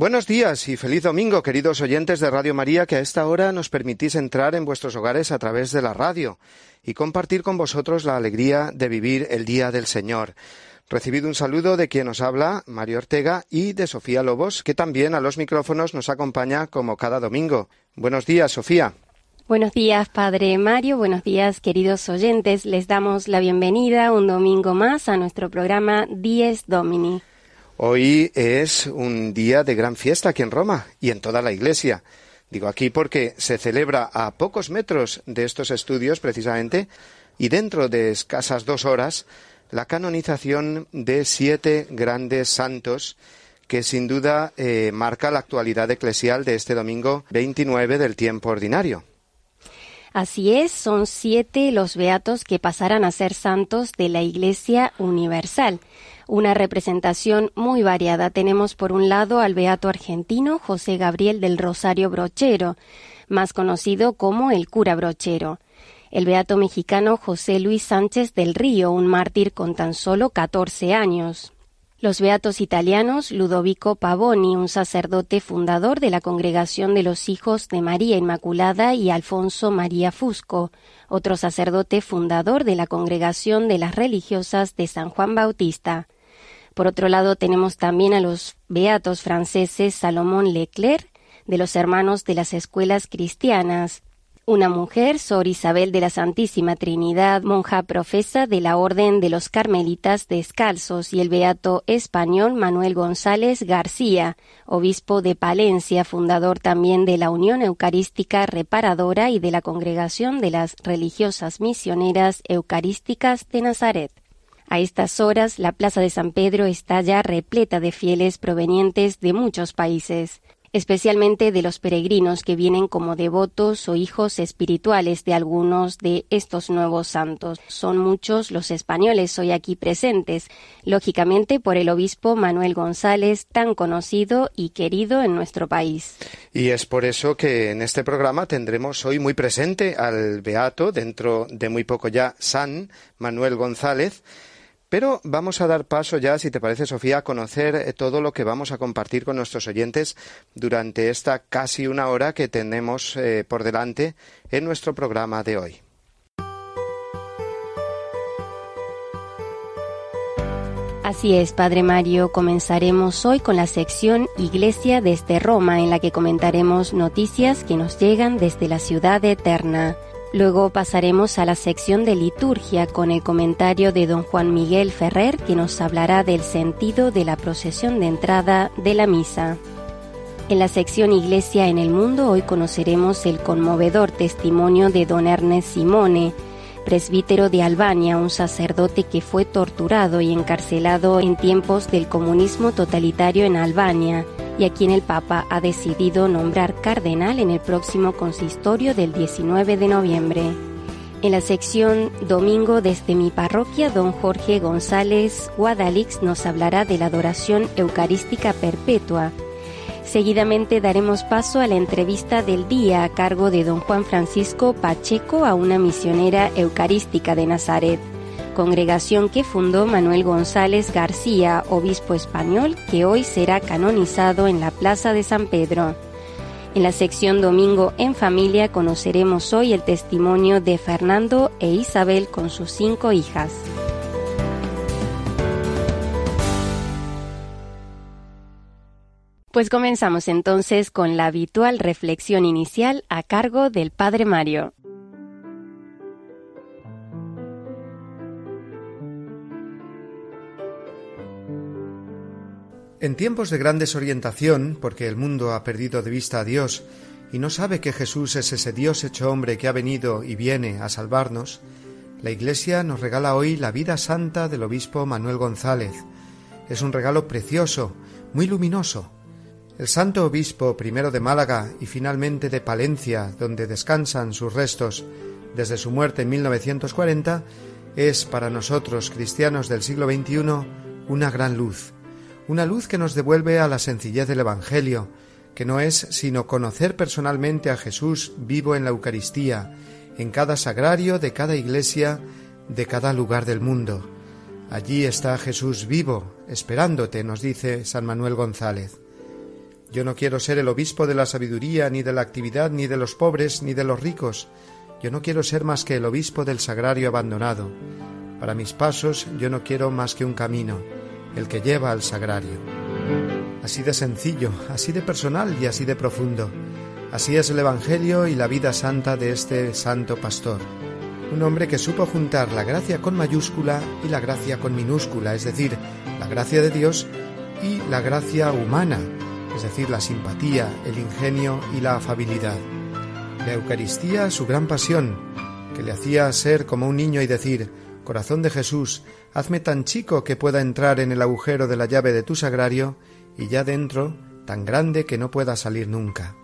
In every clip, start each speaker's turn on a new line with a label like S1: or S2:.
S1: Buenos días y feliz domingo, queridos oyentes de Radio María, que a esta hora nos permitís entrar en vuestros hogares a través de la radio y compartir con vosotros la alegría de vivir el Día del Señor. Recibido un saludo de quien nos habla, Mario Ortega, y de Sofía Lobos, que también a los micrófonos nos acompaña como cada domingo. Buenos días, Sofía.
S2: Buenos días, Padre Mario. Buenos días, queridos oyentes. Les damos la bienvenida un domingo más a nuestro programa Dies Domini.
S1: Hoy es un día de gran fiesta aquí en Roma y en toda la Iglesia. Digo aquí porque se celebra a pocos metros de estos estudios precisamente y dentro de escasas dos horas la canonización de siete grandes santos que sin duda eh, marca la actualidad eclesial de este domingo 29 del tiempo ordinario.
S2: Así es, son siete los beatos que pasarán a ser santos de la Iglesia Universal una representación muy variada. Tenemos por un lado al beato argentino José Gabriel del Rosario Brochero, más conocido como el cura Brochero. El beato mexicano José Luis Sánchez del Río, un mártir con tan solo 14 años. Los beatos italianos Ludovico Pavoni, un sacerdote fundador de la Congregación de los Hijos de María Inmaculada, y Alfonso María Fusco, otro sacerdote fundador de la Congregación de las Religiosas de San Juan Bautista. Por otro lado, tenemos también a los beatos franceses Salomón Leclerc, de los hermanos de las escuelas cristianas, una mujer, Sor Isabel de la Santísima Trinidad, monja profesa de la Orden de los Carmelitas Descalzos, y el beato español Manuel González García, obispo de Palencia, fundador también de la Unión Eucarística Reparadora y de la Congregación de las Religiosas Misioneras Eucarísticas de Nazaret. A estas horas, la Plaza de San Pedro está ya repleta de fieles provenientes de muchos países, especialmente de los peregrinos que vienen como devotos o hijos espirituales de algunos de estos nuevos santos. Son muchos los españoles hoy aquí presentes, lógicamente por el obispo Manuel González, tan conocido y querido en nuestro país.
S1: Y es por eso que en este programa tendremos hoy muy presente al beato, dentro de muy poco ya, San Manuel González, pero vamos a dar paso ya, si te parece, Sofía, a conocer eh, todo lo que vamos a compartir con nuestros oyentes durante esta casi una hora que tenemos eh, por delante en nuestro programa de hoy.
S2: Así es, Padre Mario, comenzaremos hoy con la sección Iglesia desde Roma, en la que comentaremos noticias que nos llegan desde la ciudad eterna. Luego pasaremos a la sección de liturgia con el comentario de don Juan Miguel Ferrer que nos hablará del sentido de la procesión de entrada de la misa. En la sección Iglesia en el Mundo hoy conoceremos el conmovedor testimonio de don Ernest Simone, presbítero de Albania, un sacerdote que fue torturado y encarcelado en tiempos del comunismo totalitario en Albania y a quien el Papa ha decidido nombrar cardenal en el próximo consistorio del 19 de noviembre. En la sección Domingo desde mi parroquia, don Jorge González Guadalix nos hablará de la adoración eucarística perpetua. Seguidamente daremos paso a la entrevista del día a cargo de don Juan Francisco Pacheco a una misionera eucarística de Nazaret congregación que fundó Manuel González García, obispo español, que hoy será canonizado en la Plaza de San Pedro. En la sección Domingo en Familia conoceremos hoy el testimonio de Fernando e Isabel con sus cinco hijas. Pues comenzamos entonces con la habitual reflexión inicial a cargo del Padre Mario.
S1: En tiempos de gran desorientación, porque el mundo ha perdido de vista a Dios y no sabe que Jesús es ese Dios hecho hombre que ha venido y viene a salvarnos, La Iglesia nos regala hoy la vida santa del obispo Manuel González. Es un regalo precioso, muy luminoso. El santo obispo primero de Málaga y finalmente de Palencia, donde descansan sus restos desde su muerte en 1940, es para nosotros cristianos del siglo XXI una gran luz, una luz que nos devuelve a la sencillez del Evangelio, que no es sino conocer personalmente a Jesús vivo en la Eucaristía, en cada sagrario de cada iglesia, de cada lugar del mundo. Allí está Jesús vivo, esperándote, nos dice San Manuel González. Yo no quiero ser el obispo de la sabiduría, ni de la actividad, ni de los pobres, ni de los ricos. Yo no quiero ser más que el obispo del sagrario abandonado. Para mis pasos yo no quiero más que un camino, el que lleva al sagrario. Así de sencillo, así de personal y así de profundo. Así es el Evangelio y la vida santa de este santo pastor. Un hombre que supo juntar la gracia con mayúscula y la gracia con minúscula, es decir, la gracia de Dios y la gracia humana, es decir, la simpatía, el ingenio y la afabilidad. La Eucaristía, su gran pasión, que le hacía ser como un niño y decir, Corazón de Jesús, hazme tan chico que pueda entrar en el agujero de la llave de tu sagrario, y ya dentro, tan grande que no pueda salir nunca.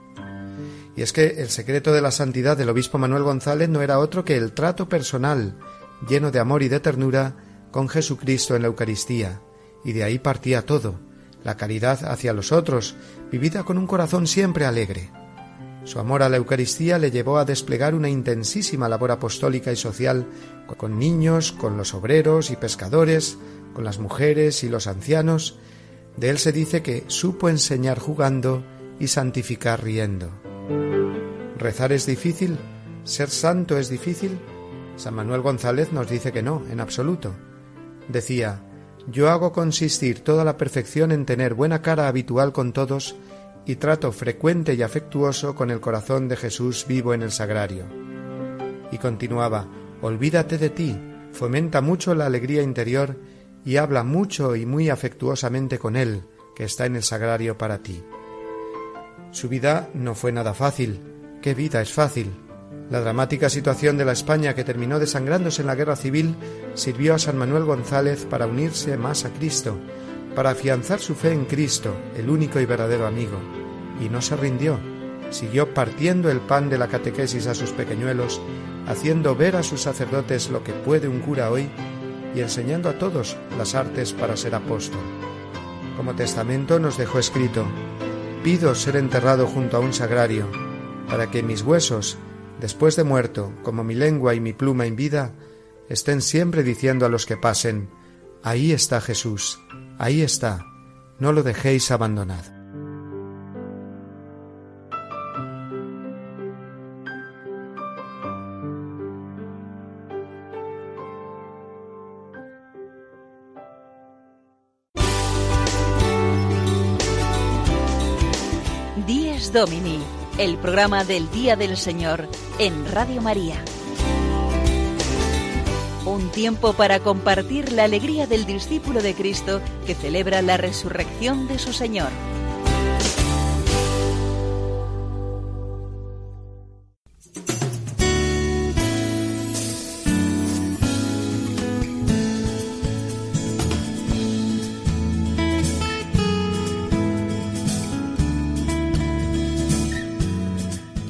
S1: Y es que el secreto de la santidad del obispo Manuel González no era otro que el trato personal, lleno de amor y de ternura, con Jesucristo en la Eucaristía, y de ahí partía todo, la caridad hacia los otros, vivida con un corazón siempre alegre. Su amor a la Eucaristía le llevó a desplegar una intensísima labor apostólica y social con niños, con los obreros y pescadores, con las mujeres y los ancianos. De él se dice que supo enseñar jugando y santificar riendo. ¿Rezar es difícil? ¿Ser santo es difícil? San Manuel González nos dice que no, en absoluto. Decía, yo hago consistir toda la perfección en tener buena cara habitual con todos y trato frecuente y afectuoso con el corazón de Jesús vivo en el sagrario. Y continuaba, olvídate de ti, fomenta mucho la alegría interior y habla mucho y muy afectuosamente con Él, que está en el sagrario para ti. Su vida no fue nada fácil. ¿Qué vida es fácil? La dramática situación de la España que terminó desangrándose en la guerra civil sirvió a San Manuel González para unirse más a Cristo, para afianzar su fe en Cristo, el único y verdadero amigo, y no se rindió. Siguió partiendo el pan de la catequesis a sus pequeñuelos, haciendo ver a sus sacerdotes lo que puede un cura hoy y enseñando a todos las artes para ser apóstol. Como testamento nos dejó escrito, pido ser enterrado junto a un sagrario, para que mis huesos, después de muerto, como mi lengua y mi pluma en vida, estén siempre diciendo a los que pasen, ahí está Jesús, Ahí está, no lo dejéis abandonado.
S3: Díez Domini, el programa del Día del Señor en Radio María. Un tiempo para compartir la alegría del discípulo de Cristo que celebra la resurrección de su Señor.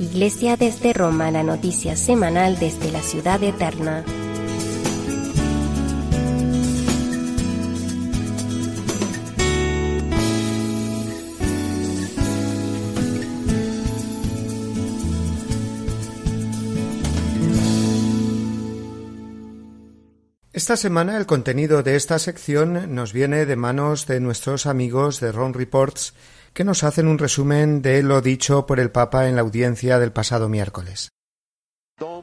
S2: Iglesia desde Roma, la noticia semanal desde la ciudad eterna.
S1: Esta semana el contenido de esta sección nos viene de manos de nuestros amigos de Ron Reports que nos hacen un resumen de lo dicho por el Papa en la audiencia del pasado miércoles.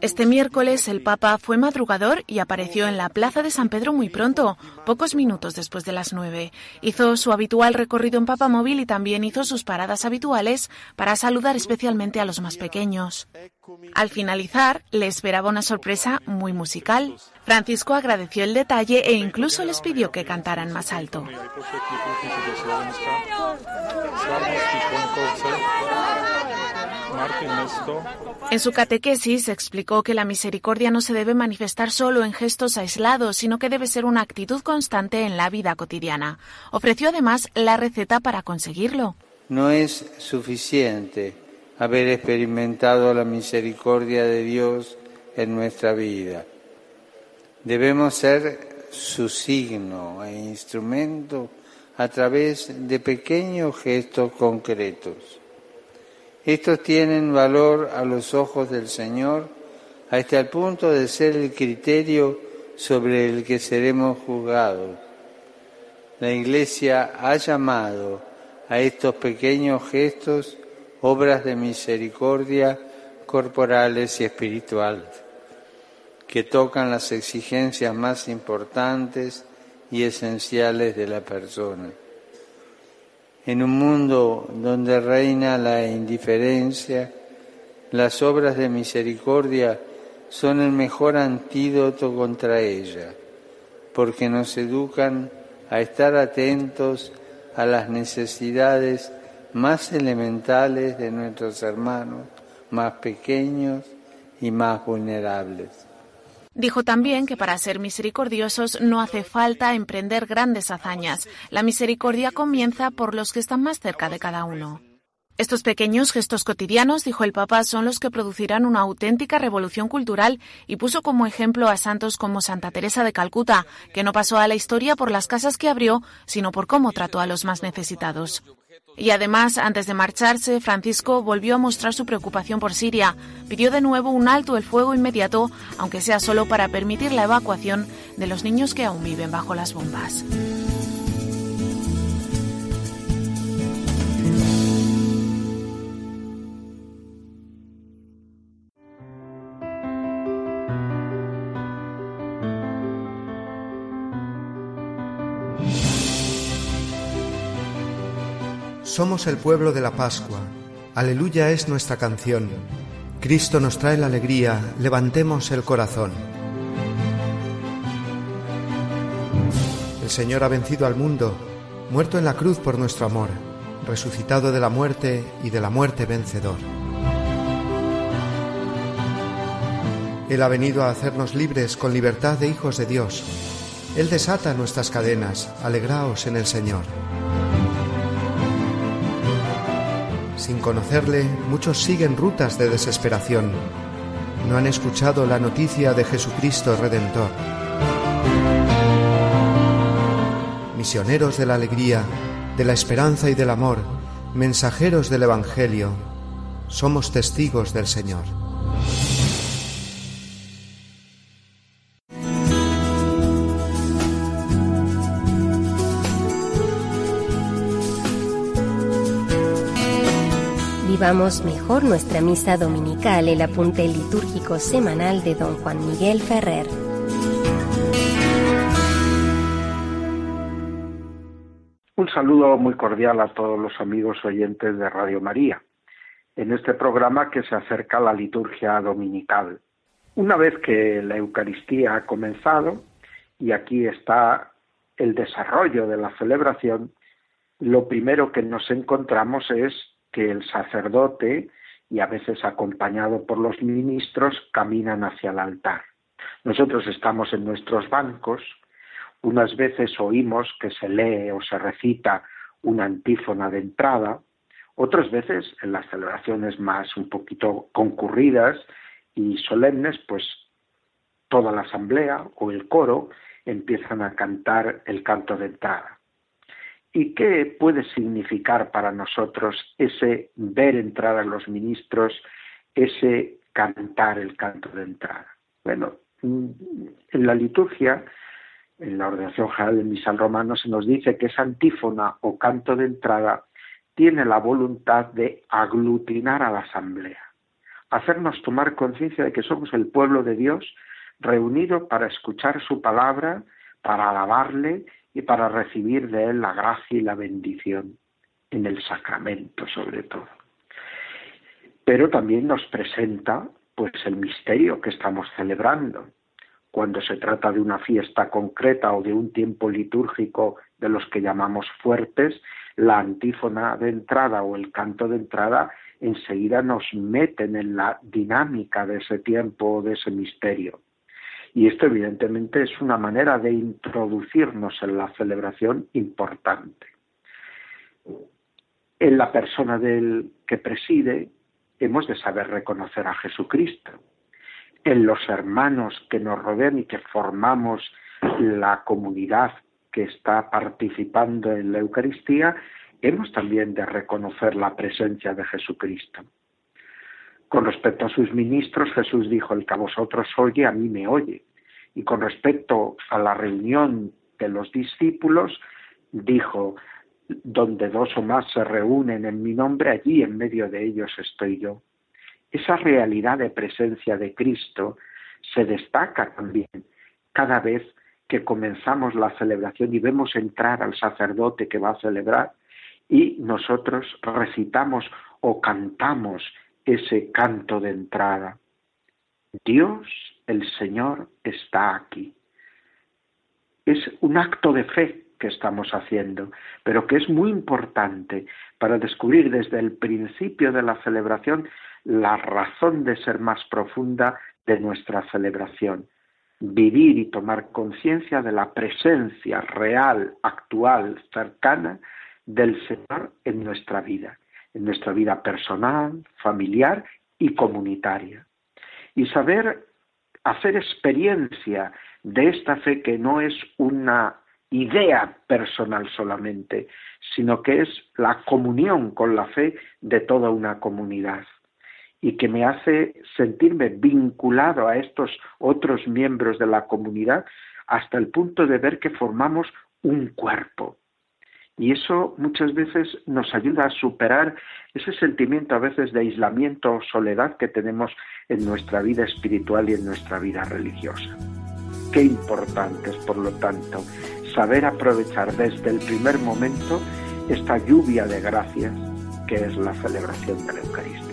S4: Este miércoles el Papa fue madrugador y apareció en la Plaza de San Pedro muy pronto, pocos minutos después de las nueve. Hizo su habitual recorrido en Papa Móvil y también hizo sus paradas habituales para saludar especialmente a los más pequeños. Al finalizar, le esperaba una sorpresa muy musical. Francisco agradeció el detalle e incluso les pidió que cantaran más alto. En su catequesis explicó que la misericordia no se debe manifestar solo en gestos aislados, sino que debe ser una actitud constante en la vida cotidiana. Ofreció además la receta para conseguirlo.
S5: No es suficiente haber experimentado la misericordia de Dios en nuestra vida. Debemos ser su signo e instrumento a través de pequeños gestos concretos. Estos tienen valor a los ojos del Señor hasta el punto de ser el criterio sobre el que seremos juzgados. La Iglesia ha llamado a estos pequeños gestos obras de misericordia corporales y espirituales, que tocan las exigencias más importantes y esenciales de la persona. En un mundo donde reina la indiferencia, las obras de misericordia son el mejor antídoto contra ella, porque nos educan a estar atentos a las necesidades más elementales de nuestros hermanos, más pequeños y más vulnerables.
S4: Dijo también que para ser misericordiosos no hace falta emprender grandes hazañas. La misericordia comienza por los que están más cerca de cada uno. Estos pequeños gestos cotidianos, dijo el Papa, son los que producirán una auténtica revolución cultural y puso como ejemplo a santos como Santa Teresa de Calcuta, que no pasó a la historia por las casas que abrió, sino por cómo trató a los más necesitados. Y además, antes de marcharse, Francisco volvió a mostrar su preocupación por Siria. Pidió de nuevo un alto el fuego inmediato, aunque sea solo para permitir la evacuación de los niños que aún viven bajo las bombas.
S1: Somos el pueblo de la Pascua. Aleluya es nuestra canción. Cristo nos trae la alegría, levantemos el corazón. El Señor ha vencido al mundo, muerto en la cruz por nuestro amor, resucitado de la muerte y de la muerte vencedor. Él ha venido a hacernos libres con libertad de hijos de Dios. Él desata nuestras cadenas, alegraos en el Señor. Sin conocerle, muchos siguen rutas de desesperación. No han escuchado la noticia de Jesucristo Redentor. Misioneros de la alegría, de la esperanza y del amor, mensajeros del Evangelio, somos testigos del Señor.
S2: Vivamos mejor nuestra misa dominical, el apunte litúrgico semanal de don Juan Miguel Ferrer.
S6: Un saludo muy cordial a todos los amigos oyentes de Radio María, en este programa que se acerca a la liturgia dominical. Una vez que la Eucaristía ha comenzado, y aquí está el desarrollo de la celebración, lo primero que nos encontramos es que el sacerdote, y a veces acompañado por los ministros, caminan hacia el altar. Nosotros estamos en nuestros bancos, unas veces oímos que se lee o se recita una antífona de entrada, otras veces en las celebraciones más un poquito concurridas y solemnes, pues toda la asamblea o el coro empiezan a cantar el canto de entrada. ¿Y qué puede significar para nosotros ese ver entrar a los ministros, ese cantar el canto de entrada? Bueno, mm, en la liturgia, en la ordenación general del misal romano, se nos dice que esa antífona o canto de entrada tiene la voluntad de aglutinar a la asamblea, hacernos tomar conciencia de que somos el pueblo de Dios reunido para escuchar su palabra, para alabarle y para recibir de Él la gracia y la bendición en el sacramento sobre todo. pero también nos presenta pues el misterio que estamos celebrando. Cuando se trata de una fiesta concreta o de un tiempo litúrgico de los que llamamos fuertes, la antífona de entrada o el canto de entrada enseguida nos meten en la dinámica de ese tiempo, de ese misterio. Y esto evidentemente es una manera de introducirnos en la celebración importante. En la persona del que preside hemos de saber reconocer a Jesucristo. En los hermanos que nos rodean y que formamos la comunidad que está participando en la Eucaristía, hemos también de reconocer la presencia de Jesucristo. Con respecto a sus ministros, Jesús dijo, el que a vosotros oye, a mí me oye. Y con respecto a la reunión de los discípulos, dijo, donde dos o más se reúnen en mi nombre, allí en medio de ellos estoy yo. Esa realidad de presencia de Cristo se destaca también cada vez que comenzamos la celebración y vemos entrar al sacerdote que va a celebrar y nosotros recitamos o cantamos ese canto de entrada. Dios, el Señor, está aquí. Es un acto de fe que estamos haciendo, pero que es muy importante para descubrir desde el principio de la celebración la razón de ser más profunda de nuestra celebración. Vivir y tomar conciencia de la presencia real, actual, cercana del Señor en nuestra vida, en nuestra vida personal, familiar y comunitaria. Y saber hacer experiencia de esta fe que no es una idea personal solamente, sino que es la comunión con la fe de toda una comunidad y que me hace sentirme vinculado a estos otros miembros de la comunidad hasta el punto de ver que formamos un cuerpo. Y eso muchas veces nos ayuda a superar ese sentimiento a veces de aislamiento o soledad que tenemos en nuestra vida espiritual y en nuestra vida religiosa. Qué importante es, por lo tanto, saber aprovechar desde el primer momento esta lluvia de gracias que es la celebración de la Eucaristía.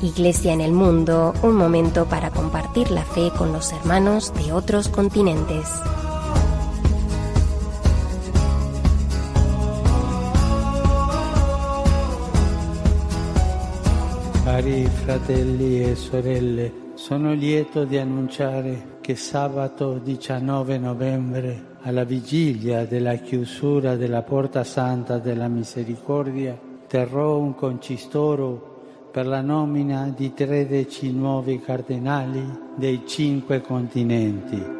S2: Iglesia en el Mundo, un momento para compartir la fe con los hermanos de otros continentes.
S5: Cari fratelli e sorelle, sono lieto di annunciare che sabato 19 novembre, alla vigilia della chiusura della Porta Santa della Misericordia, terrò un concistoro la nomina di 13 nuovi cardenali dei cinque continenti.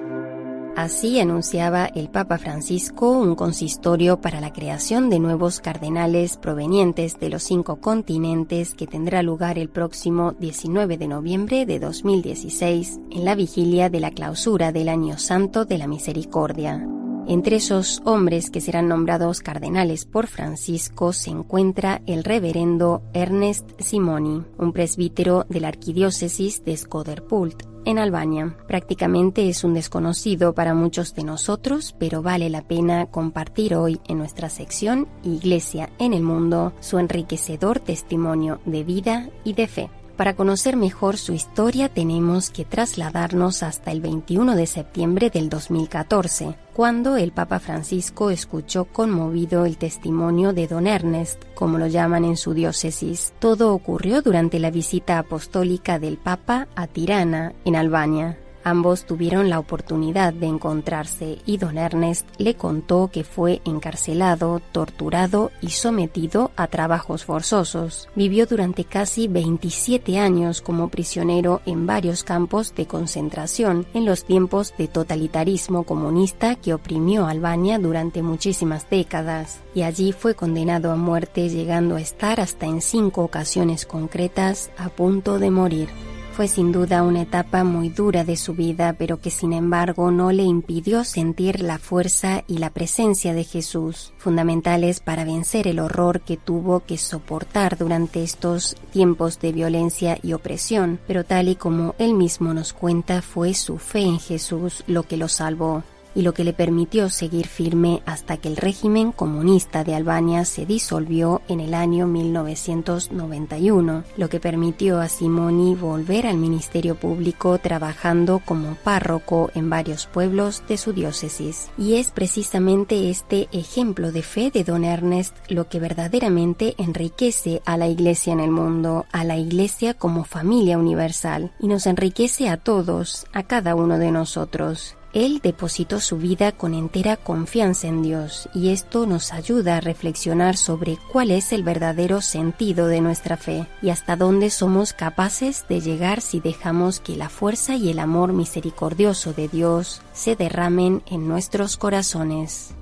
S2: Así anunciaba el Papa Francisco un consistorio para la creación de nuevos cardenales provenientes de los cinco continentes que tendrá lugar el próximo 19 de noviembre de 2016 en la vigilia de la clausura del Año Santo de la Misericordia. Entre esos hombres que serán nombrados cardenales por Francisco se encuentra el reverendo Ernest Simoni, un presbítero de la arquidiócesis de Skoderpult, en Albania. Prácticamente es un desconocido para muchos de nosotros, pero vale la pena compartir hoy en nuestra sección Iglesia en el Mundo su enriquecedor testimonio de vida y de fe. Para conocer mejor su historia tenemos que trasladarnos hasta el 21 de septiembre del 2014, cuando el Papa Francisco escuchó conmovido el testimonio de Don Ernest, como lo llaman en su diócesis. Todo ocurrió durante la visita apostólica del Papa a Tirana, en Albania. Ambos tuvieron la oportunidad de encontrarse y don Ernest le contó que fue encarcelado, torturado y sometido a trabajos forzosos. Vivió durante casi 27 años como prisionero en varios campos de concentración en los tiempos de totalitarismo comunista que oprimió Albania durante muchísimas décadas y allí fue condenado a muerte llegando a estar hasta en cinco ocasiones concretas a punto de morir. Fue sin duda una etapa muy dura de su vida, pero que sin embargo no le impidió sentir la fuerza y la presencia de Jesús, fundamentales para vencer el horror que tuvo que soportar durante estos tiempos de violencia y opresión, pero tal y como él mismo nos cuenta, fue su fe en Jesús lo que lo salvó y lo que le permitió seguir firme hasta que el régimen comunista de Albania se disolvió en el año 1991, lo que permitió a Simoni volver al ministerio público trabajando como párroco en varios pueblos de su diócesis. Y es precisamente este ejemplo de fe de don Ernest lo que verdaderamente enriquece a la Iglesia en el mundo, a la Iglesia como familia universal, y nos enriquece a todos, a cada uno de nosotros. Él depositó su vida con entera confianza en Dios y esto nos ayuda a reflexionar sobre cuál es el verdadero sentido de nuestra fe y hasta dónde somos capaces de llegar si dejamos que la fuerza y el amor misericordioso de Dios se derramen en nuestros corazones.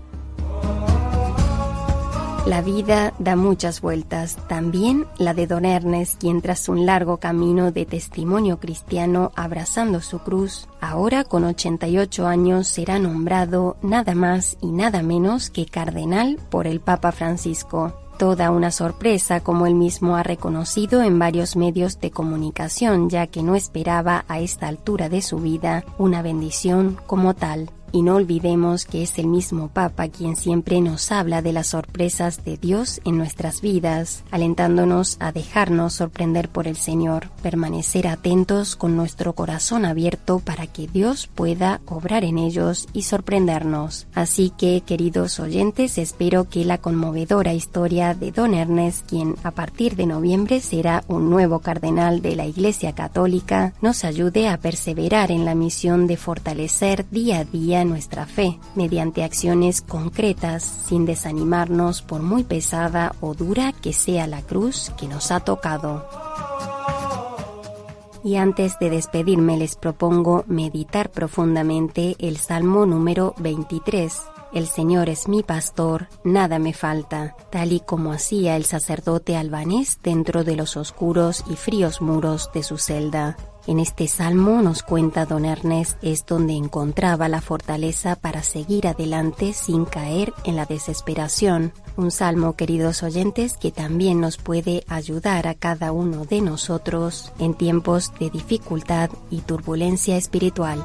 S2: La vida da muchas vueltas, también la de Don Ernest, quien tras un largo camino de testimonio cristiano abrazando su cruz, ahora con 88 años será nombrado nada más y nada menos que cardenal por el Papa Francisco. Toda una sorpresa, como él mismo ha reconocido en varios medios de comunicación, ya que no esperaba a esta altura de su vida una bendición como tal. Y no olvidemos que es el mismo Papa quien siempre nos habla de las sorpresas de Dios en nuestras vidas, alentándonos a dejarnos sorprender por el Señor, permanecer atentos con nuestro corazón abierto para que Dios pueda obrar en ellos y sorprendernos. Así que, queridos oyentes, espero que la conmovedora historia de Don Ernest, quien a partir de noviembre será un nuevo cardenal de la Iglesia Católica, nos ayude a perseverar en la misión de fortalecer día a día nuestra fe mediante acciones concretas sin desanimarnos por muy pesada o dura que sea la cruz que nos ha tocado. Y antes de despedirme les propongo meditar profundamente el Salmo número 23. El Señor es mi pastor, nada me falta, tal y como hacía el sacerdote albanés dentro de los oscuros y fríos muros de su celda. En este salmo nos cuenta don Ernest es donde encontraba la fortaleza para seguir adelante sin caer en la desesperación. Un salmo, queridos oyentes, que también nos puede ayudar a cada uno de nosotros en tiempos de dificultad y turbulencia espiritual.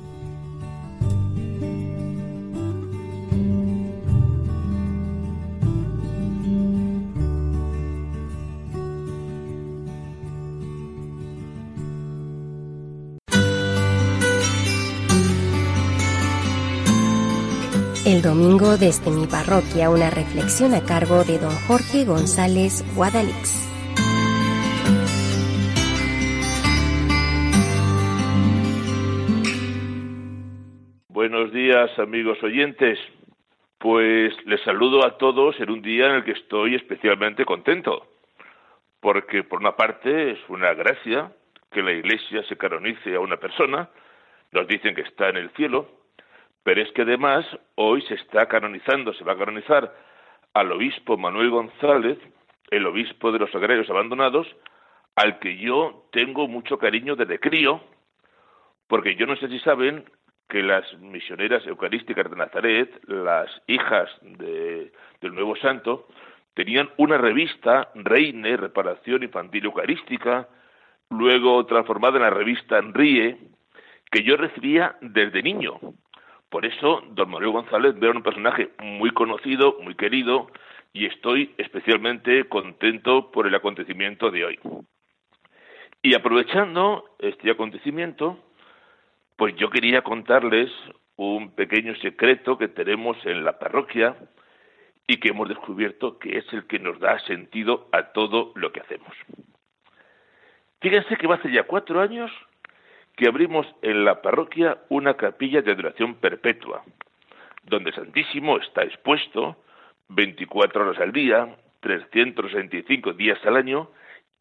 S2: Domingo desde mi parroquia, una reflexión a cargo de don Jorge González Guadalix.
S7: Buenos días amigos oyentes. Pues les saludo a todos en un día en el que estoy especialmente contento, porque por una parte es una gracia que la Iglesia se canonice a una persona, nos dicen que está en el cielo, pero es que además hoy se está canonizando, se va a canonizar al obispo Manuel González, el obispo de los agrarios abandonados, al que yo tengo mucho cariño desde crío, porque yo no sé si saben que las misioneras eucarísticas de Nazaret, las hijas del nuevo santo, tenían una revista, Reine, Reparación Infantil Eucarística, luego transformada en la revista Enrie, que yo recibía desde niño. Por eso, don Manuel González veo un personaje muy conocido, muy querido, y estoy especialmente contento por el acontecimiento de hoy. Y aprovechando este acontecimiento, pues yo quería contarles un pequeño secreto que tenemos en la parroquia y que hemos descubierto que es el que nos da sentido a todo lo que hacemos. Fíjense que hace ya cuatro años que abrimos en la parroquia una capilla de adoración perpetua, donde Santísimo está expuesto 24 horas al día, 365 días al año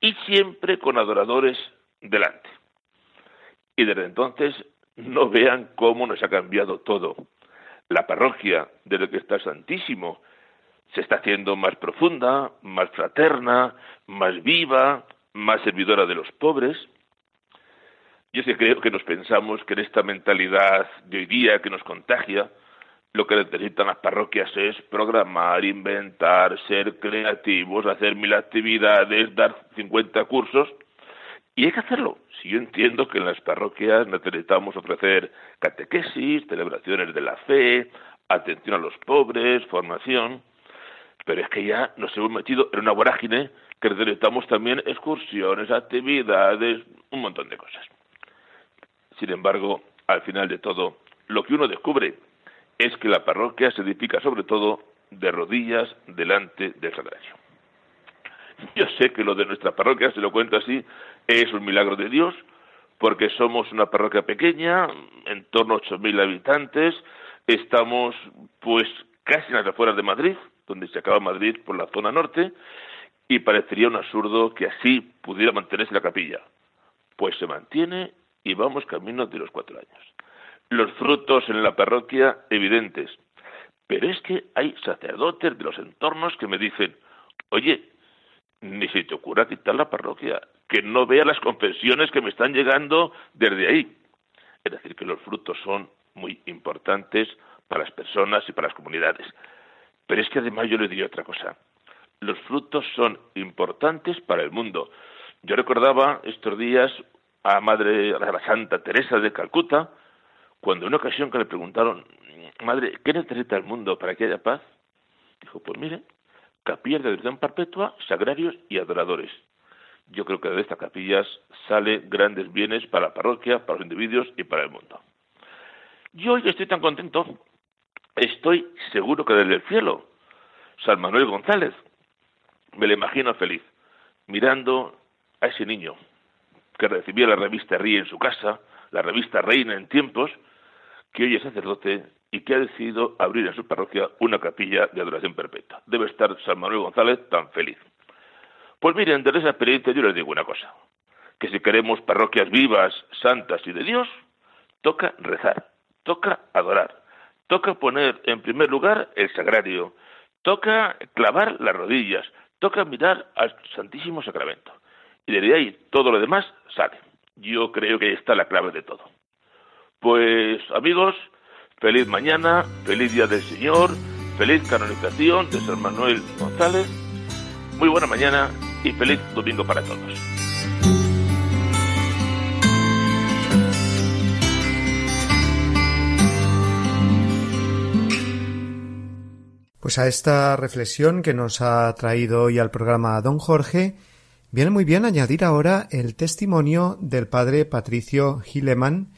S7: y siempre con adoradores delante. Y desde entonces no vean cómo nos ha cambiado todo. La parroquia, desde que está Santísimo, se está haciendo más profunda, más fraterna, más viva, más servidora de los pobres. Yo sí creo que nos pensamos que en esta mentalidad de hoy día que nos contagia, lo que necesitan las parroquias es programar, inventar, ser creativos, hacer mil actividades, dar 50 cursos. Y hay que hacerlo. Si yo entiendo que en las parroquias necesitamos ofrecer catequesis, celebraciones de la fe, atención a los pobres, formación, pero es que ya nos hemos metido en una vorágine que necesitamos también excursiones, actividades, un montón de cosas. Sin embargo, al final de todo, lo que uno descubre es que la parroquia se edifica sobre todo de rodillas delante del sagrario. Yo sé que lo de nuestra parroquia, se lo cuento así, es un milagro de Dios, porque somos una parroquia pequeña, en torno a 8.000 habitantes, estamos pues casi en las afueras de Madrid, donde se acaba Madrid por la zona norte, y parecería un absurdo que así pudiera mantenerse la capilla. Pues se mantiene y vamos camino de los cuatro años los frutos en la parroquia evidentes. Pero es que hay sacerdotes de los entornos que me dicen, oye, ni se te ocurra quitar la parroquia, que no vea las confesiones que me están llegando desde ahí. Es decir, que los frutos son muy importantes para las personas y para las comunidades. Pero es que además yo le diría otra cosa. Los frutos son importantes para el mundo. Yo recordaba estos días a Madre a la Santa Teresa de Calcuta, cuando en una ocasión que le preguntaron, madre, ¿qué necesita el mundo para que haya paz? Dijo, pues mire, capillas de adoración perpetua, sagrarios y adoradores. Yo creo que de estas capillas salen grandes bienes para la parroquia, para los individuos y para el mundo. Yo hoy estoy tan contento, estoy seguro que desde el cielo, San Manuel González, me lo imagino feliz, mirando a ese niño que recibía la revista Ríe en su casa, la revista Reina en tiempos, que hoy es sacerdote y que ha decidido abrir en su parroquia una capilla de adoración perpetua. Debe estar San Manuel González tan feliz. Pues miren, desde esa experiencia yo les digo una cosa, que si queremos parroquias vivas, santas y de Dios, toca rezar, toca adorar, toca poner en primer lugar el sagrario, toca clavar las rodillas, toca mirar al Santísimo Sacramento. Y desde ahí todo lo demás sale. Yo creo que ahí está la clave de todo. Pues amigos, feliz mañana, feliz día del Señor, feliz canonización de San Manuel González, muy buena mañana y feliz domingo para todos.
S1: Pues a esta reflexión que nos ha traído hoy al programa don Jorge, viene muy bien añadir ahora el testimonio del padre Patricio Gileman,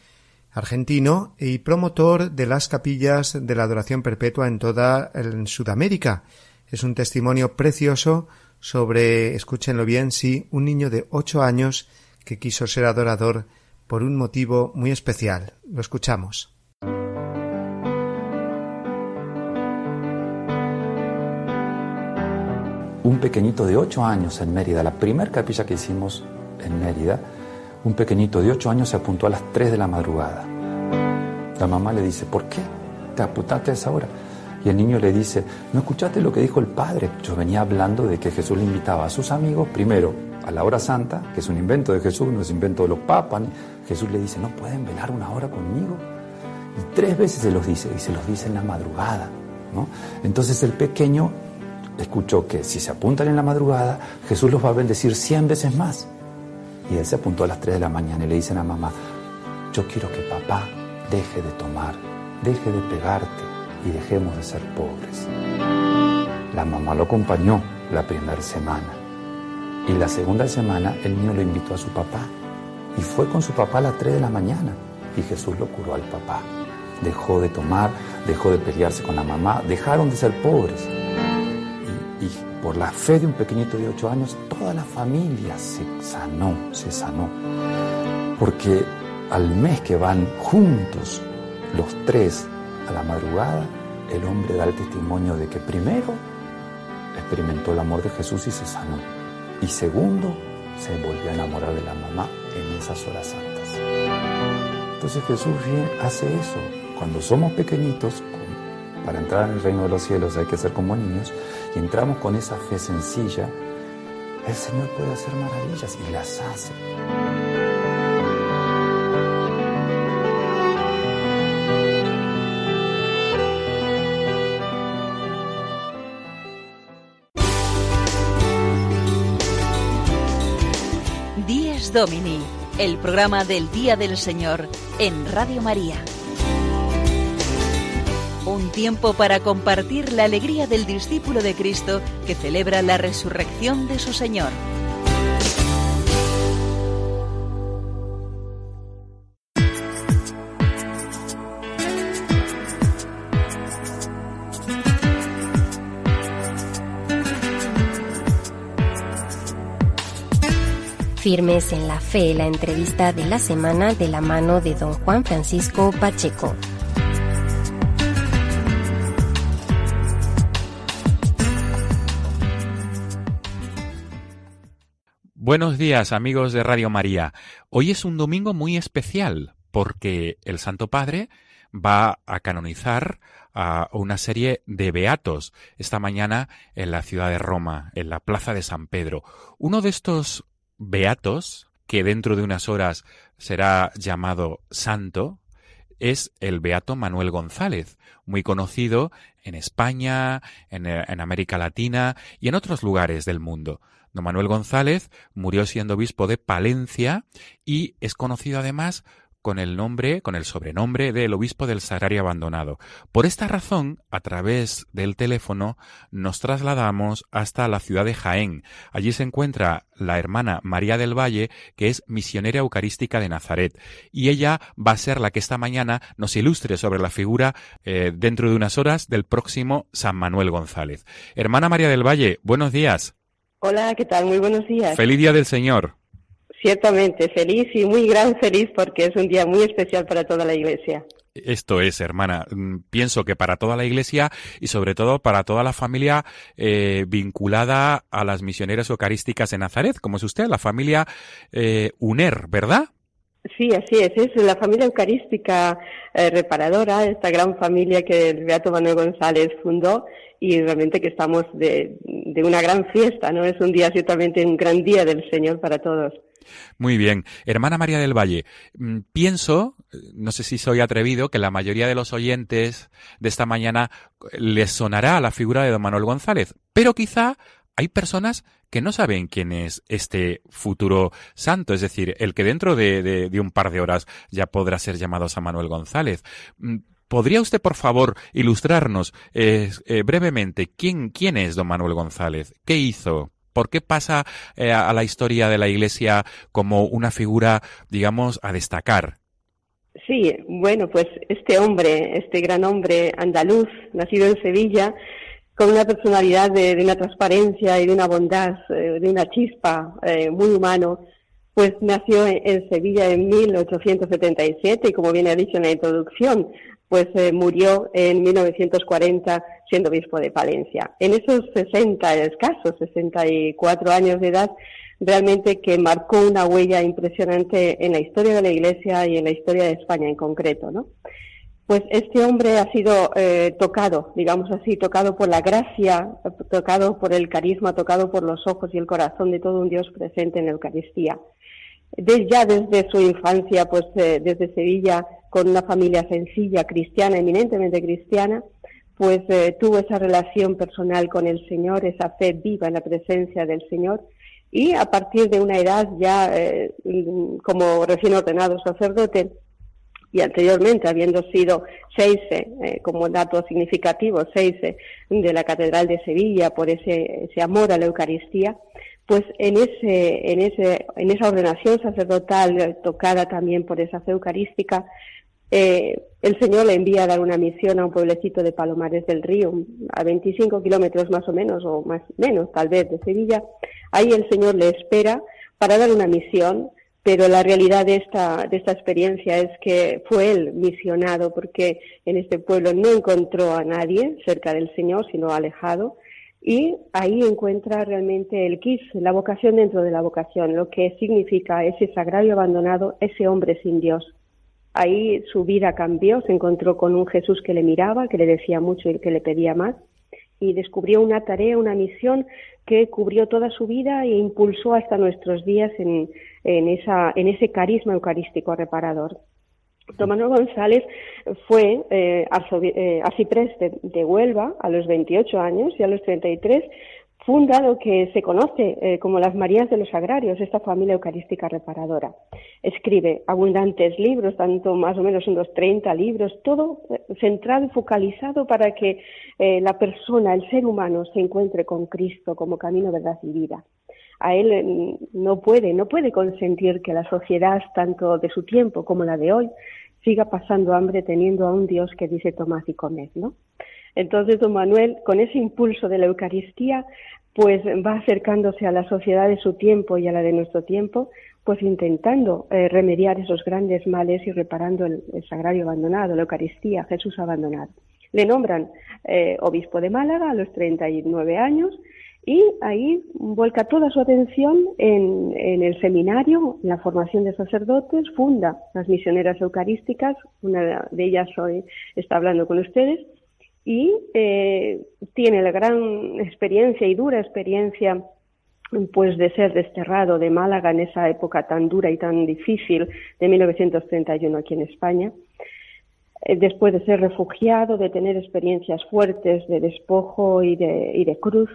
S1: argentino y promotor de las capillas de la adoración perpetua en toda Sudamérica. Es un testimonio precioso sobre, escúchenlo bien, sí, un niño de ocho años que quiso ser adorador por un motivo muy especial. Lo escuchamos.
S8: Un pequeñito de ocho años en Mérida, la primera capilla que hicimos en Mérida, un pequeñito de ocho años se apuntó a las 3 de la madrugada. La mamá le dice, ¿por qué te apuntaste a esa hora? Y el niño le dice, ¿no escuchaste lo que dijo el padre? Yo venía hablando de que Jesús le invitaba a sus amigos, primero a la hora santa, que es un invento de Jesús, no es invento de los papas. Jesús le dice, ¿no pueden velar una hora conmigo? Y tres veces se los dice, y se los dice en la madrugada. Entonces el pequeño escuchó que si se apuntan en la madrugada, Jesús los va a bendecir cien veces más. Y él se apuntó a las tres de la mañana y le dicen a mamá, yo quiero que papá deje de tomar, deje de pegarte y dejemos de ser pobres. La mamá lo acompañó la primera semana y la segunda semana el niño lo invitó a su papá y fue con su papá a las 3 de la mañana y Jesús lo curó al papá. Dejó de tomar, dejó de pelearse con la mamá, dejaron de ser pobres. Y, por la fe de un pequeñito de 8 años, toda la familia se sanó, se sanó. Porque al mes que van juntos los tres a la madrugada, el hombre da el testimonio de que primero experimentó el amor de Jesús y se sanó. Y segundo, se volvió a enamorar de la mamá en esas horas santas. Entonces Jesús hace eso. Cuando somos pequeñitos, para entrar en el reino de los cielos hay que ser como niños, y entramos con esa fe sencilla, el Señor puede hacer maravillas y las hace.
S3: 10 Domini, el programa del Día del Señor en Radio María. Un tiempo para compartir la alegría del discípulo de Cristo que celebra la resurrección de su Señor.
S2: Firmes en la Fe, la entrevista de la semana de la mano de don Juan Francisco Pacheco.
S9: Buenos días amigos de Radio María. Hoy es un domingo muy especial porque el Santo Padre va a canonizar a una serie de beatos esta mañana en la ciudad de Roma, en la plaza de San Pedro. Uno de estos beatos, que dentro de unas horas será llamado santo, es el beato Manuel González, muy conocido en España, en, en, América Latina y en otros lugares del mundo. Don Manuel González murió siendo obispo de Palencia y es conocido además con el nombre, con el sobrenombre del obispo del Sagrario Abandonado. Por esta razón, a través del teléfono, nos trasladamos hasta la ciudad de Jaén. Allí se encuentra la hermana María del Valle, que es misionera eucarística de Nazaret, y ella va a ser la que esta mañana nos ilustre sobre la figura eh, dentro de unas horas del próximo San Manuel González. Hermana María del Valle, buenos días.
S10: Hola, ¿qué tal? Muy buenos días.
S9: Feliz día del Señor.
S10: Ciertamente, feliz y muy gran feliz porque es un día muy especial para toda la Iglesia.
S9: Esto es, hermana. Mm, pienso que para toda la Iglesia y sobre todo para toda la familia eh, vinculada a las misioneras eucarísticas de Nazaret, como es usted, la familia eh, UNER, ¿verdad?
S10: Sí, así es. Es la familia eucarística eh, reparadora, esta gran familia que el Beato Manuel González fundó y realmente que estamos de, de una gran fiesta, ¿no? Es un día ciertamente un gran día del Señor para todos.
S9: Muy bien. Hermana María del Valle, mm, pienso, no sé si soy atrevido, que la mayoría de los oyentes de esta mañana les sonará la figura de don Manuel González, pero quizá hay personas que no saben quién es este futuro santo, es decir, el que dentro de, un par de horas ya podrá ser llamado San Manuel González. ¿Podría usted, por favor, ilustrarnos eh, eh, brevemente quién, quién es don Manuel González? ¿Qué hizo? ¿Por qué pasa eh, a la historia de la Iglesia como una figura, digamos, a destacar?
S10: Sí, bueno, pues este hombre, este gran hombre andaluz, nacido en Sevilla, con una personalidad de, una transparencia y de una bondad, de una chispa muy humano, pues nació en, Sevilla en 1877 y como bien ha dicho en la introducción, pues murió en 1940 siendo obispo de Palencia. En esos 60 escasos, 64 años de edad, realmente que marcó una huella impresionante en la historia de la Iglesia y en la historia de España en concreto, ¿no? Pues este hombre ha sido eh, tocado, digamos así, tocado por la gracia, tocado por el carisma, tocado por los ojos y el corazón de todo un Dios presente en la Eucaristía. ya desde su infancia, pues eh, desde Sevilla, con una familia sencilla, cristiana, eminentemente cristiana, pues eh, tuvo esa relación personal con el Señor, esa fe viva en la presencia del Señor. Y a partir de una edad ya eh, como recién ordenado sacerdote y anteriormente habiendo sido seis eh, como dato significativo seis de la Catedral de Sevilla por ese, ese amor a la Eucaristía, pues en ese, en ese, en esa ordenación sacerdotal tocada también por esa fe eucarística, eh, el Señor le envía a dar una misión a un pueblecito de Palomares del Río, a 25 kilómetros más o menos, o más menos tal vez de Sevilla. Ahí el Señor le espera para dar una misión, pero la realidad de esta, de esta experiencia es que fue él misionado, porque en este pueblo no encontró a nadie cerca del Señor, sino alejado, y ahí encuentra realmente el KISS, la vocación dentro de la vocación, lo que significa ese sagrario abandonado, ese hombre sin Dios Ahí su vida cambió, se encontró con un Jesús que le miraba, que le decía mucho y que le pedía más, y descubrió una tarea, una misión que cubrió toda su vida e impulsó hasta nuestros días en, esa, ese carisma eucarístico reparador. Tomás González fue eh, eh de, de, Huelva a los 28 años y a los 33 funda lo que se conoce eh, como las Marías de los Agrarios, esta familia eucarística reparadora. Escribe abundantes libros, tanto más o menos unos 30 libros, todo eh, centrado y focalizado para que eh, la persona, el ser humano, se encuentre con Cristo como camino, verdad y vida. A él no puede, no puede consentir que la sociedad, tanto de su tiempo como la de hoy, siga pasando hambre teniendo a un Dios que dice tomad y comed, ¿no? Entonces, don Manuel, con ese impulso de la Eucaristía, pues va acercándose a la sociedad de su tiempo y a la de nuestro tiempo, pues intentando eh, remediar esos grandes males y reparando el, sagrario abandonado, la Eucaristía, Jesús abandonado. Le nombran eh, obispo de Málaga a los 39 años y ahí vuelca toda su atención en, en, el seminario, en la formación de sacerdotes, funda las misioneras eucarísticas, una de ellas hoy está hablando con ustedes, y eh, tiene la gran experiencia y dura experiencia pues de ser desterrado de Málaga en esa época tan dura y tan difícil de 1931 aquí en España, eh, después de ser refugiado, de tener experiencias fuertes de despojo y de, y de cruz,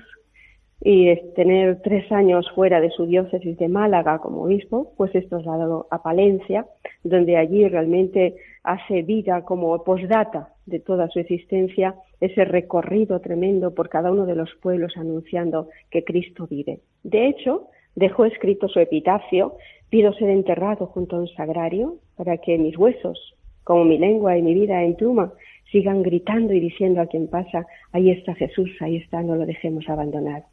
S10: y de tener tres años fuera de su diócesis de Málaga como obispo, pues es trasladado a Palencia, donde allí realmente hace vida como posdata de toda su existencia ese recorrido tremendo por cada uno de los pueblos anunciando que Cristo vive. De hecho, dejó escrito su epitafio, pido ser enterrado junto a un sagrario para que mis huesos, como mi lengua y mi vida en pluma, sigan gritando y diciendo a quien pasa, ahí está Jesús, ahí está, no lo dejemos abandonar.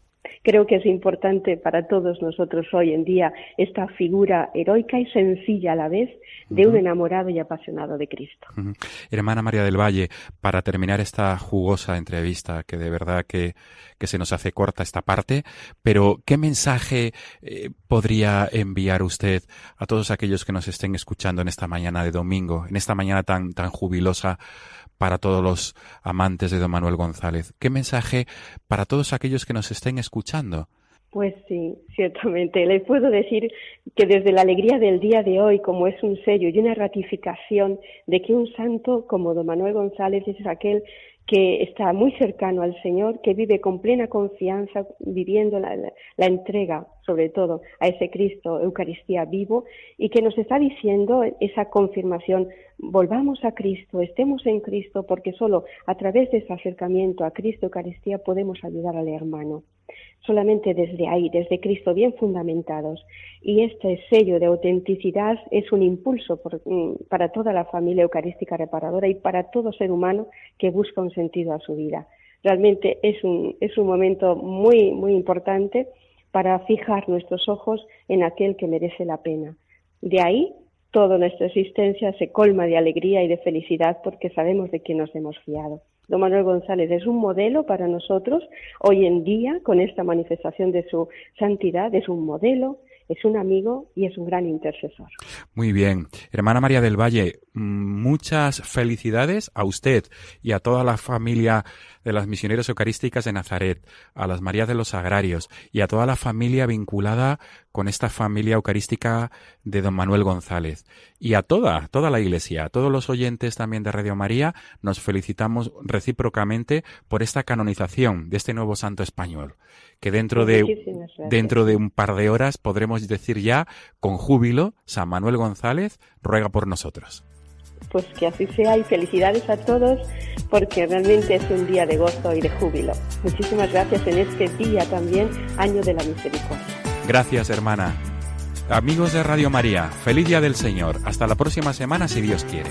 S10: Creo que es importante para todos nosotros hoy en día esta figura heroica y sencilla a la vez de un enamorado y apasionado de Cristo.
S9: Hermana María del Valle, para terminar esta jugosa entrevista, que de verdad que, se nos hace corta esta parte, pero ¿qué mensaje eh, podría enviar usted a todos aquellos que nos estén escuchando en esta mañana de domingo, en esta mañana tan, tan jubilosa para todos los amantes de don Manuel González? ¿Qué mensaje para todos aquellos que nos estén escuchando?
S10: Pues sí, ciertamente. Le puedo decir que desde la alegría del día de hoy, como es un sello y una ratificación de que un santo como don Manuel González es aquel que está muy cercano al Señor, que vive con plena confianza, viviendo la, entrega, sobre todo, a ese Cristo, Eucaristía vivo, y que nos está diciendo esa confirmación, volvamos a Cristo, estemos en Cristo, porque solo a través de ese acercamiento a Cristo, Eucaristía, podemos ayudar al hermano solamente desde ahí, desde Cristo, bien fundamentados. Y este sello de autenticidad es un impulso mm, para toda la familia eucarística reparadora y para todo ser humano que busca un sentido a su vida. Realmente es un, es un momento muy, muy importante para fijar nuestros ojos en aquel que merece la pena. De ahí toda nuestra existencia se colma de alegría y de felicidad porque sabemos de quién nos hemos fiado. Don Manuel González es un modelo para nosotros hoy en día con esta manifestación de su santidad, es un modelo, es un amigo y es un gran intercesor.
S9: Muy bien. Hermana María del Valle, muchas felicidades a usted y a toda la familia de las misioneras eucarísticas de Nazaret, a las Marías de los Agrarios y a toda la familia vinculada con esta familia eucarística de don Manuel González. Y a toda, toda la iglesia, a todos los oyentes también de Radio María, nos felicitamos recíprocamente por esta canonización de este nuevo santo español, que dentro de, dentro de un par de horas podremos decir ya con júbilo, San Manuel González ruega por nosotros
S10: pues que así sea y felicidades a todos porque realmente es un día de gozo y de júbilo. Muchísimas gracias en este día también, año de la misericordia.
S9: Gracias, hermana. Amigos de Radio María, feliz día del Señor. Hasta la próxima semana si Dios quiere.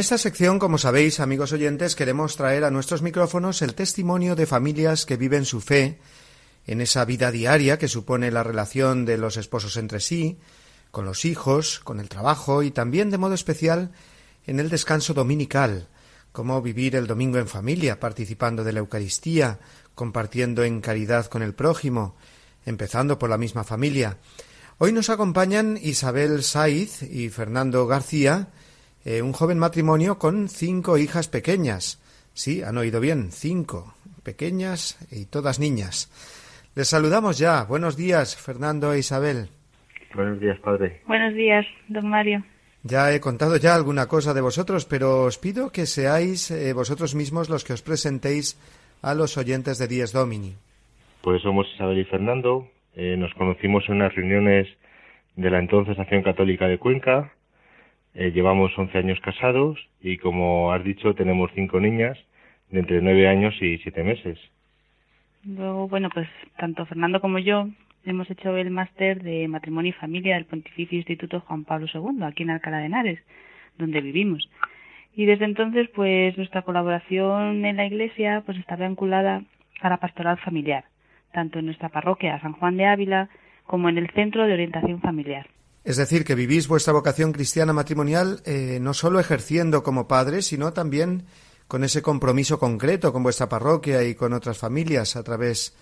S1: Esta sección, como sabéis, amigos oyentes, queremos traer a nuestros micrófonos el testimonio de familias que viven su fe en esa vida diaria que supone la relación de los esposos entre sí, con los hijos, con el trabajo y también de modo especial en el descanso dominical, cómo vivir el domingo en familia, participando de la Eucaristía, compartiendo en caridad con el prójimo, empezando por la misma familia. Hoy nos acompañan Isabel Saiz y Fernando García, eh, un joven matrimonio con cinco hijas pequeñas. Sí, han oído bien, cinco pequeñas y todas niñas. Les saludamos ya. Buenos días, Fernando e Isabel.
S11: Buenos días, padre.
S12: Buenos días, don Mario.
S1: Ya he contado ya alguna cosa de vosotros, pero os pido que seáis eh, vosotros mismos los que os presentéis a los oyentes de Dies Domini.
S11: Pues somos Isabel y Fernando. Eh, nos conocimos en unas reuniones de la entonces Acción Católica de Cuenca eh, llevamos 11 años casados y, como has dicho, tenemos cinco niñas de entre 9 años y 7 meses.
S12: Luego, bueno, pues tanto Fernando como yo hemos hecho el máster de matrimonio y familia del Pontificio Instituto Juan Pablo II, aquí en Alcalá de Henares, donde vivimos. Y desde entonces, pues nuestra colaboración en la Iglesia pues está vinculada a la pastoral familiar, tanto en nuestra parroquia San Juan de Ávila como en el Centro de Orientación Familiar.
S1: Es decir, que vivís vuestra vocación cristiana matrimonial eh, no solo ejerciendo como padres, sino también con ese compromiso concreto con vuestra parroquia y con otras familias a través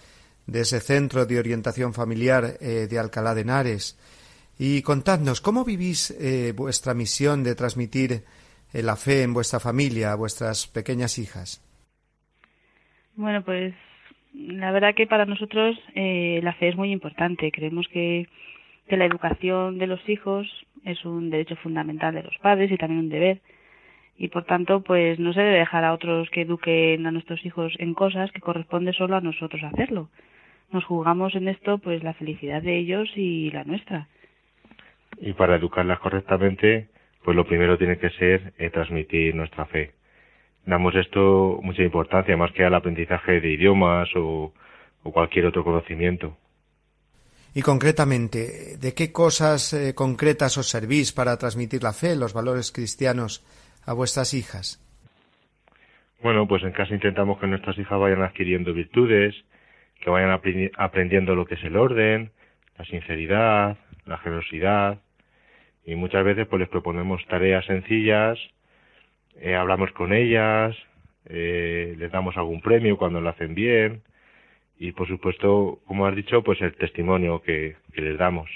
S1: de ese centro de orientación familiar eh, de Alcalá de Henares. Y contadnos, ¿cómo vivís eh, vuestra misión de transmitir la fe en vuestra familia a vuestras pequeñas hijas?
S12: Bueno, pues la verdad que para nosotros la fe es muy importante. Creemos que que la educación de los hijos es un derecho fundamental de los padres y también un deber y por tanto pues no se debe dejar a otros que eduquen a nuestros hijos en cosas que corresponde solo a nosotros hacerlo. Nos jugamos en esto pues la felicidad de ellos y la nuestra.
S11: Y para educarlas correctamente pues lo primero tiene que ser eh, transmitir nuestra fe. Damos esto mucha importancia más que al aprendizaje de idiomas o cualquier otro conocimiento.
S1: Y concretamente, ¿de qué cosas eh, concretas os servís para transmitir la fe, los valores cristianos a vuestras hijas?
S11: Bueno, pues en casa intentamos que nuestras hijas vayan adquiriendo virtudes, que vayan aprendiendo lo que es el orden, la sinceridad, la generosidad, y muchas veces pues les proponemos tareas sencillas, eh, hablamos con ellas, eh, les damos algún premio cuando lo hacen bien, y por supuesto, como has dicho, pues el testimonio que, les damos.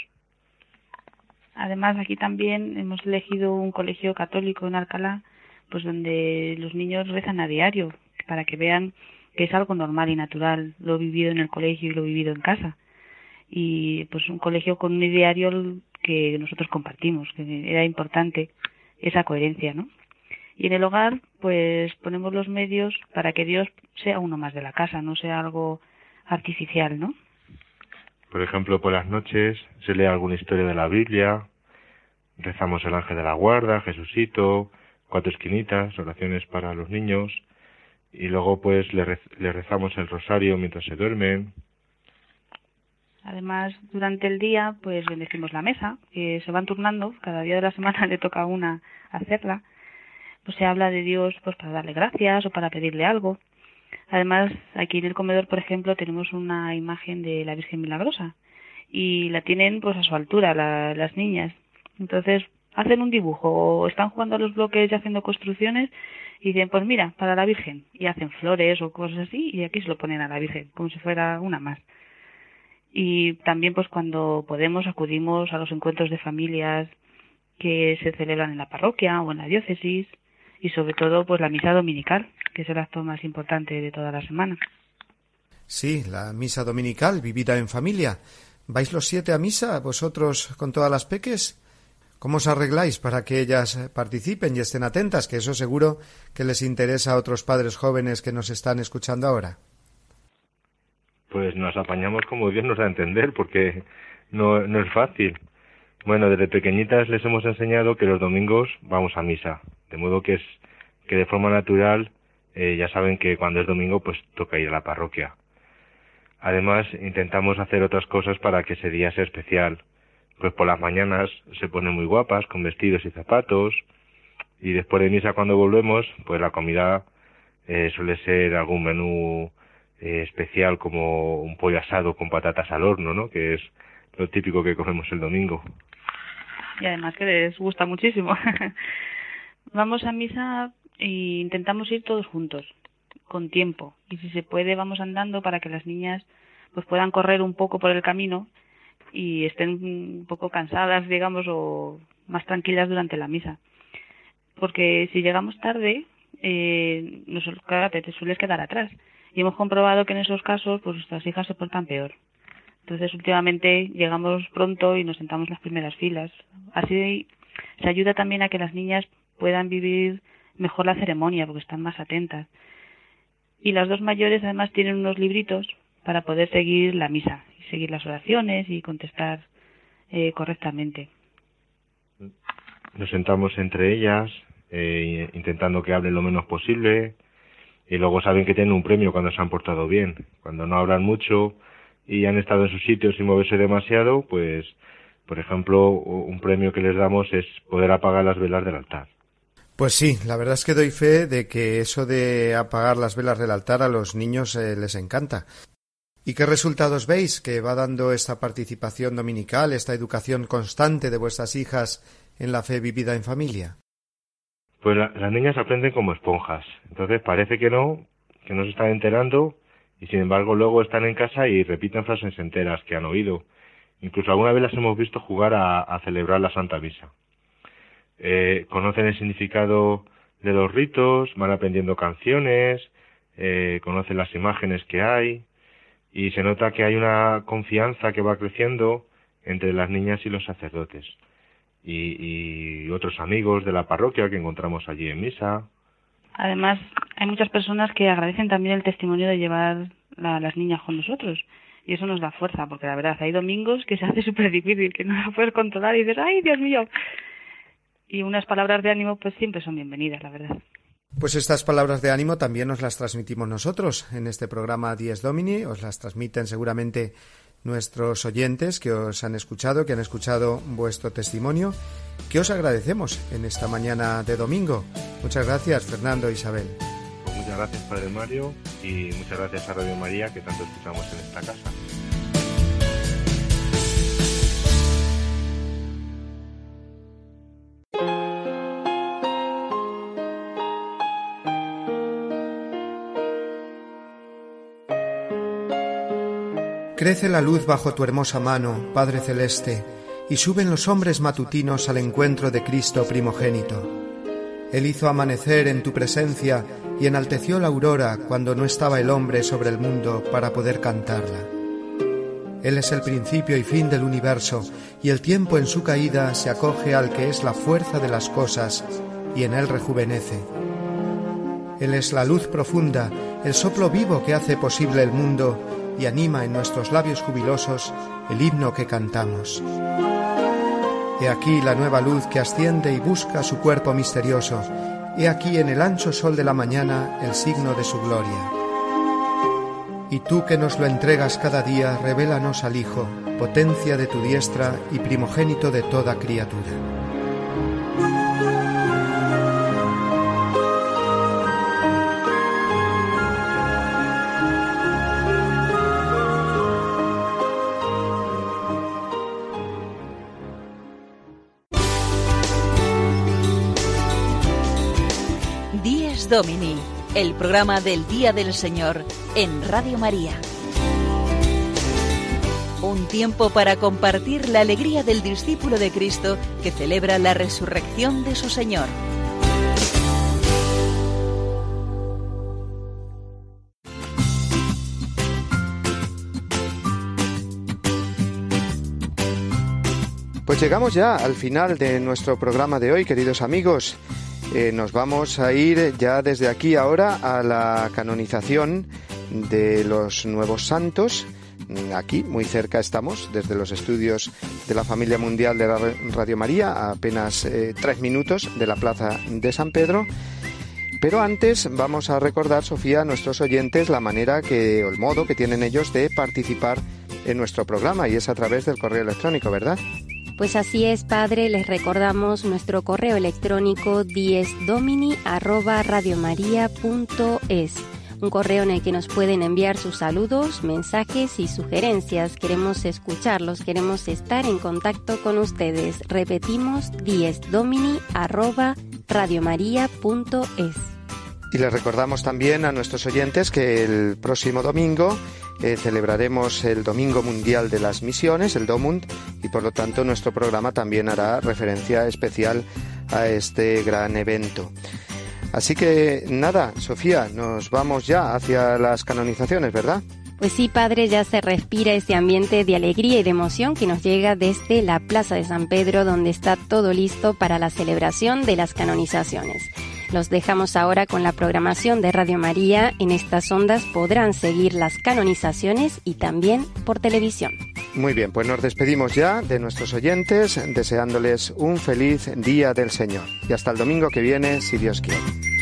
S12: Además, aquí también hemos elegido un colegio católico en Alcalá, pues donde los niños rezan a diario, para que vean que es algo normal y natural, lo vivido en el colegio y lo vivido en casa. Y pues un colegio con un diario que nosotros compartimos, que era importante esa coherencia, ¿no? Y en el hogar, pues ponemos los medios para que Dios sea uno más de la casa, no sea algo artificial, ¿no?
S11: Por ejemplo, por las noches se lee alguna historia de la Biblia, rezamos el ángel de la guarda, Jesucito, cuatro esquinitas, oraciones para los niños, y luego pues le, rezamos el rosario mientras se duermen.
S12: Además, durante el día, pues bendecimos la mesa, que se van turnando, cada día de la semana le toca a una hacerla. Pues se habla de Dios pues para darle gracias o para pedirle algo. Además, aquí en el comedor, por ejemplo, tenemos una imagen de la Virgen Milagrosa y la tienen pues a su altura las niñas. Entonces, hacen un dibujo o están jugando a los bloques y haciendo construcciones y dicen, pues mira, para la Virgen. Y hacen flores o cosas así y aquí se lo ponen a la Virgen, como si fuera una más. Y también pues cuando podemos acudimos a los encuentros de familias que se celebran en la parroquia o en la diócesis y sobre todo pues la misa dominical, que es el acto más importante de toda la semana.
S1: Sí, la misa dominical vivida en familia. ¿Vais los siete a misa, vosotros con todas las peques? ¿Cómo os arregláis para que ellas participen y estén atentas? Que eso seguro que les interesa a otros padres jóvenes que nos están escuchando ahora.
S11: Pues nos apañamos como Dios nos da a entender, porque no, no es fácil. Bueno, desde pequeñitas les hemos enseñado que los domingos vamos a misa, de modo que es que de forma natural eh, ya saben que cuando es domingo pues toca ir a la parroquia. Además intentamos hacer otras cosas para que ese día sea especial, pues por las mañanas se ponen muy guapas con vestidos y zapatos y después de misa cuando volvemos pues la comida eh, suele ser algún menú eh, especial como un pollo asado con patatas al horno, ¿no? Que es lo típico que comemos el domingo.
S12: Y además que les gusta muchísimo. vamos a misa e intentamos ir todos juntos, con tiempo. Y si se puede vamos andando para que las niñas pues puedan correr un poco por el camino y estén un poco cansadas, digamos, o más tranquilas durante la misa. Porque si llegamos tarde, eh, nos, te sueles quedar atrás. Y hemos comprobado que en esos casos, pues nuestras hijas se portan peor. Entonces, últimamente llegamos pronto y nos sentamos en las primeras filas. Así se ayuda también a que las niñas puedan vivir mejor la ceremonia, porque están más atentas. Y las dos mayores además tienen unos libritos para poder seguir la misa seguir las oraciones y contestar eh, correctamente.
S11: Nos sentamos entre ellas, eh, intentando que hablen lo menos posible, y luego saben que tienen un premio cuando se han portado bien. Cuando no hablan mucho y han estado en sus sitios sin moverse demasiado, pues, por ejemplo, un premio que les damos es poder apagar las velas del altar.
S1: Pues sí, la verdad es que doy fe de que eso de apagar las velas del altar a los niños eh, les encanta. ¿Y qué resultados veis que va dando esta participación dominical, esta educación constante de vuestras hijas en la fe vivida en familia?
S11: Pues las niñas aprenden como esponjas. Entonces parece que no, que no se están enterando y sin embargo luego están en casa y repiten frases enteras que han oído. Incluso alguna vez las hemos visto jugar a, celebrar la Santa Misa. Eh, conocen el significado de los ritos, van aprendiendo canciones, eh, conocen las imágenes que hay, y se nota que hay una confianza que va creciendo entre las niñas y los sacerdotes y, otros amigos de la parroquia que encontramos allí en misa.
S12: Además, hay muchas personas que agradecen también el testimonio de llevar a las niñas con nosotros. Y eso nos da fuerza, porque la verdad, hay domingos que se hace súper difícil, que no la puedes controlar y dices, ¡ay, Dios mío! Y unas palabras de ánimo, pues siempre son bienvenidas, la verdad.
S1: Pues estas palabras de ánimo también nos las transmitimos nosotros en este programa Dies Domini, os las transmiten seguramente nuestros oyentes que os han escuchado, que han escuchado vuestro testimonio, que os agradecemos en esta mañana de domingo. Muchas gracias, Fernando e Isabel.
S11: muchas gracias, Padre Mario, y muchas gracias a Radio María, que tanto escuchamos en esta casa.
S1: Crece la luz bajo tu hermosa mano, Padre Celeste, y suben los hombres matutinos al encuentro de Cristo primogénito. Él hizo amanecer en tu presencia y enalteció la aurora cuando no estaba el hombre sobre el mundo para poder cantarla. Él es el principio y fin del universo, y el tiempo en su caída se acoge al que es la fuerza de las cosas, y en él rejuvenece. Él es la luz profunda, el soplo vivo que hace posible el mundo, y anima en nuestros labios jubilosos el himno que cantamos.
S13: He aquí la nueva luz que asciende y busca su cuerpo misterioso. He aquí en el ancho sol de la mañana el signo de su gloria. Y tú que nos lo entregas cada día, revélanos al Hijo, potencia de tu diestra y primogénito de toda criatura.
S3: Domini, el programa del Día del Señor en Radio María. Un tiempo para compartir la alegría del discípulo de Cristo que celebra la resurrección de su Señor.
S1: Pues llegamos ya al final de nuestro programa de hoy, queridos amigos. Eh, nos vamos a ir ya desde aquí ahora a la canonización de los nuevos santos. Aquí, muy cerca estamos, desde los estudios de la familia mundial de la Radio María, a apenas eh, tres minutos de la plaza de San Pedro. Pero antes vamos a recordar, Sofía, a nuestros oyentes la manera que, o el modo que tienen ellos de participar en nuestro programa, y es a través del correo electrónico, ¿verdad?
S2: Pues así es, Padre, les recordamos nuestro correo electrónico diesdomini@radiomaria.es, un correo en el que nos pueden enviar sus saludos, mensajes y sugerencias. Queremos escucharlos, queremos estar en contacto con ustedes. Repetimos diesdomini@radiomaria.es.
S1: Y les recordamos también a nuestros oyentes que el próximo domingo celebraremos el Domingo Mundial de las Misiones, el DOMUND, y por lo tanto nuestro programa también hará referencia especial a este gran evento. Así que nada, Sofía, nos vamos ya hacia las canonizaciones, ¿verdad?
S2: Pues sí, Padre, ya se respira ese ambiente de alegría y de emoción que nos llega desde la Plaza de San Pedro, donde está todo listo para la celebración de las canonizaciones. Los dejamos ahora con la programación de Radio María. En estas ondas podrán seguir las canonizaciones y también por televisión.
S1: Muy bien, pues nos despedimos ya de nuestros oyentes, deseándoles un feliz día del Señor. Y hasta el domingo que viene, si Dios quiere.